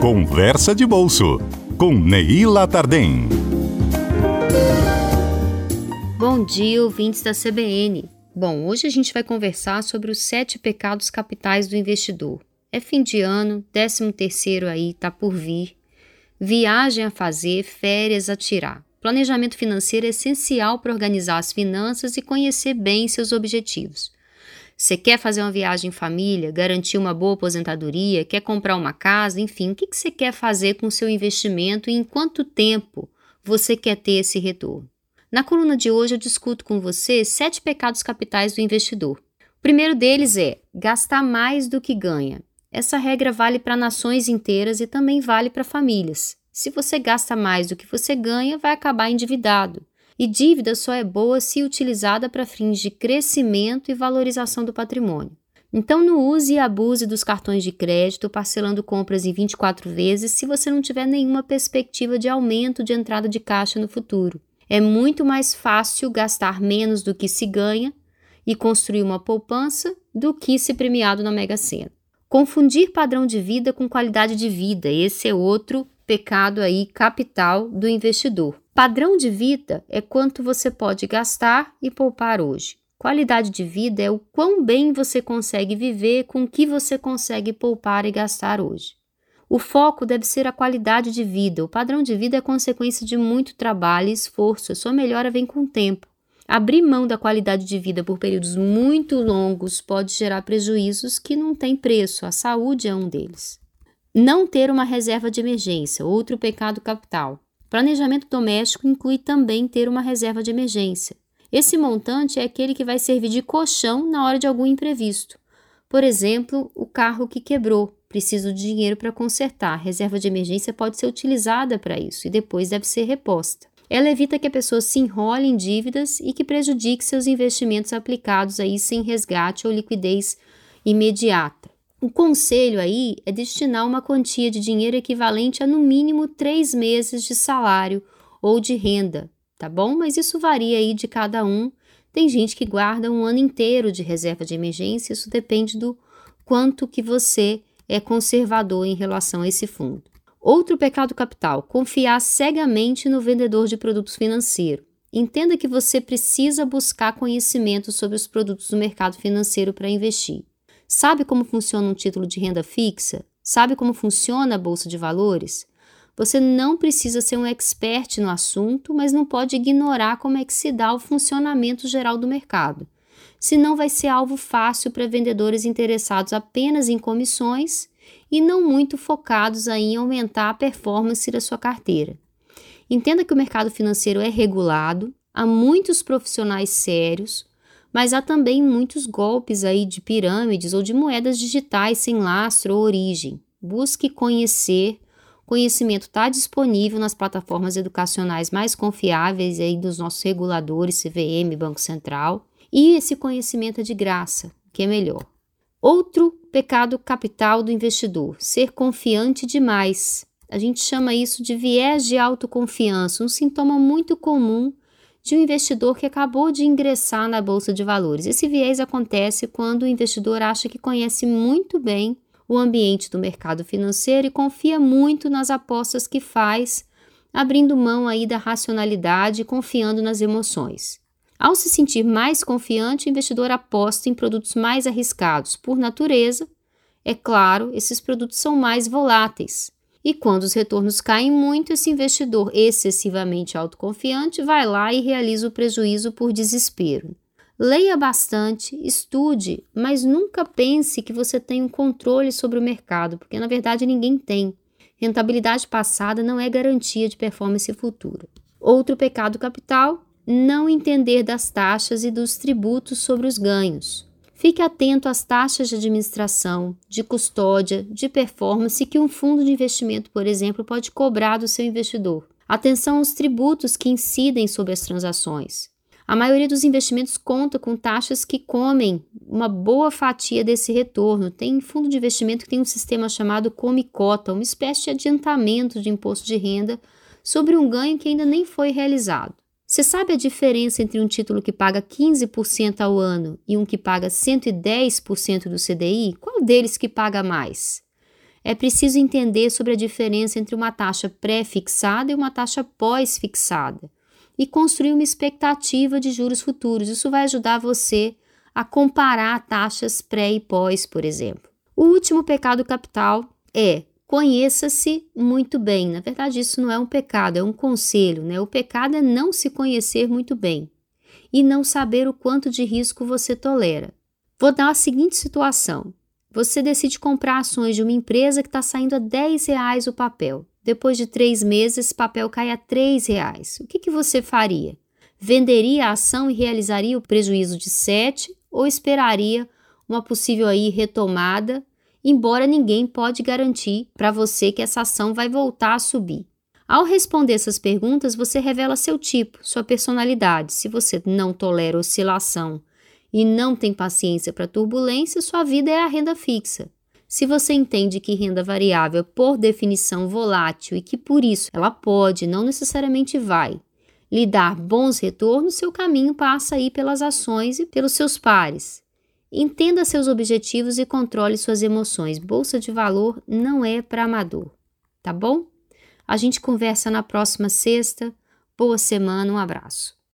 Conversa de Bolso, com Neila Tardem. Bom dia, ouvintes da CBN. Bom, hoje a gente vai conversar sobre os sete pecados capitais do investidor. É fim de ano, décimo terceiro aí tá por vir. Viagem a fazer, férias a tirar. Planejamento financeiro é essencial para organizar as finanças e conhecer bem seus objetivos. Você quer fazer uma viagem em família, garantir uma boa aposentadoria, quer comprar uma casa, enfim, o que você quer fazer com o seu investimento e em quanto tempo você quer ter esse retorno? Na coluna de hoje eu discuto com você sete pecados capitais do investidor. O primeiro deles é gastar mais do que ganha. Essa regra vale para nações inteiras e também vale para famílias. Se você gasta mais do que você ganha, vai acabar endividado. E dívida só é boa se utilizada para fins de crescimento e valorização do patrimônio. Então, não use e abuse dos cartões de crédito parcelando compras em 24 vezes se você não tiver nenhuma perspectiva de aumento de entrada de caixa no futuro. É muito mais fácil gastar menos do que se ganha e construir uma poupança do que se premiado na Mega Sena. Confundir padrão de vida com qualidade de vida, esse é outro pecado aí capital do investidor. Padrão de vida é quanto você pode gastar e poupar hoje. Qualidade de vida é o quão bem você consegue viver com o que você consegue poupar e gastar hoje. O foco deve ser a qualidade de vida. O padrão de vida é consequência de muito trabalho e esforço. A sua melhora vem com o tempo. Abrir mão da qualidade de vida por períodos muito longos pode gerar prejuízos que não têm preço. A saúde é um deles. Não ter uma reserva de emergência, outro pecado capital. Planejamento doméstico inclui também ter uma reserva de emergência. Esse montante é aquele que vai servir de colchão na hora de algum imprevisto. Por exemplo, o carro que quebrou, preciso de dinheiro para consertar. A reserva de emergência pode ser utilizada para isso e depois deve ser reposta. Ela evita que a pessoa se enrole em dívidas e que prejudique seus investimentos aplicados aí sem resgate ou liquidez imediata. O conselho aí é destinar uma quantia de dinheiro equivalente a no mínimo três meses de salário ou de renda, tá bom? Mas isso varia aí de cada um. Tem gente que guarda um ano inteiro de reserva de emergência, isso depende do quanto que você é conservador em relação a esse fundo. Outro pecado capital: confiar cegamente no vendedor de produtos financeiros. Entenda que você precisa buscar conhecimento sobre os produtos do mercado financeiro para investir. Sabe como funciona um título de renda fixa? Sabe como funciona a bolsa de valores? Você não precisa ser um expert no assunto, mas não pode ignorar como é que se dá o funcionamento geral do mercado. Senão vai ser alvo fácil para vendedores interessados apenas em comissões e não muito focados em aumentar a performance da sua carteira. Entenda que o mercado financeiro é regulado, há muitos profissionais sérios, mas há também muitos golpes aí de pirâmides ou de moedas digitais sem lastro ou origem. Busque conhecer. Conhecimento está disponível nas plataformas educacionais mais confiáveis aí dos nossos reguladores, CVM, Banco Central. E esse conhecimento é de graça, que é melhor. Outro pecado capital do investidor: ser confiante demais. A gente chama isso de viés de autoconfiança, um sintoma muito comum de um investidor que acabou de ingressar na bolsa de valores. Esse viés acontece quando o investidor acha que conhece muito bem o ambiente do mercado financeiro e confia muito nas apostas que faz, abrindo mão aí da racionalidade e confiando nas emoções. Ao se sentir mais confiante, o investidor aposta em produtos mais arriscados. Por natureza, é claro, esses produtos são mais voláteis. E quando os retornos caem muito, esse investidor excessivamente autoconfiante vai lá e realiza o prejuízo por desespero. Leia bastante, estude, mas nunca pense que você tem um controle sobre o mercado, porque na verdade ninguém tem. Rentabilidade passada não é garantia de performance futura. Outro pecado capital: não entender das taxas e dos tributos sobre os ganhos. Fique atento às taxas de administração, de custódia, de performance que um fundo de investimento, por exemplo, pode cobrar do seu investidor. Atenção aos tributos que incidem sobre as transações. A maioria dos investimentos conta com taxas que comem uma boa fatia desse retorno. Tem fundo de investimento que tem um sistema chamado Come-Cota, uma espécie de adiantamento de imposto de renda sobre um ganho que ainda nem foi realizado. Você sabe a diferença entre um título que paga 15% ao ano e um que paga 110% do CDI? Qual deles que paga mais? é preciso entender sobre a diferença entre uma taxa pré-fixada e uma taxa pós-fixada e construir uma expectativa de juros futuros. Isso vai ajudar você a comparar taxas pré e pós, por exemplo. O último pecado capital é conheça-se muito bem. Na verdade, isso não é um pecado, é um conselho, né? O pecado é não se conhecer muito bem e não saber o quanto de risco você tolera. Vou dar a seguinte situação: você decide comprar ações de uma empresa que está saindo a 10 reais o papel. Depois de três meses, esse papel cai a 3 reais. O que, que você faria? Venderia a ação e realizaria o prejuízo de 7 ou esperaria uma possível aí retomada, embora ninguém pode garantir para você que essa ação vai voltar a subir. Ao responder essas perguntas, você revela seu tipo, sua personalidade. Se você não tolera oscilação e não tem paciência para turbulência, sua vida é a renda fixa. Se você entende que renda variável é por definição volátil e que por isso ela pode, não necessariamente vai, lhe dar bons retornos, seu caminho passa aí pelas ações e pelos seus pares. Entenda seus objetivos e controle suas emoções. Bolsa de valor não é para amador, tá bom? A gente conversa na próxima sexta. Boa semana, um abraço.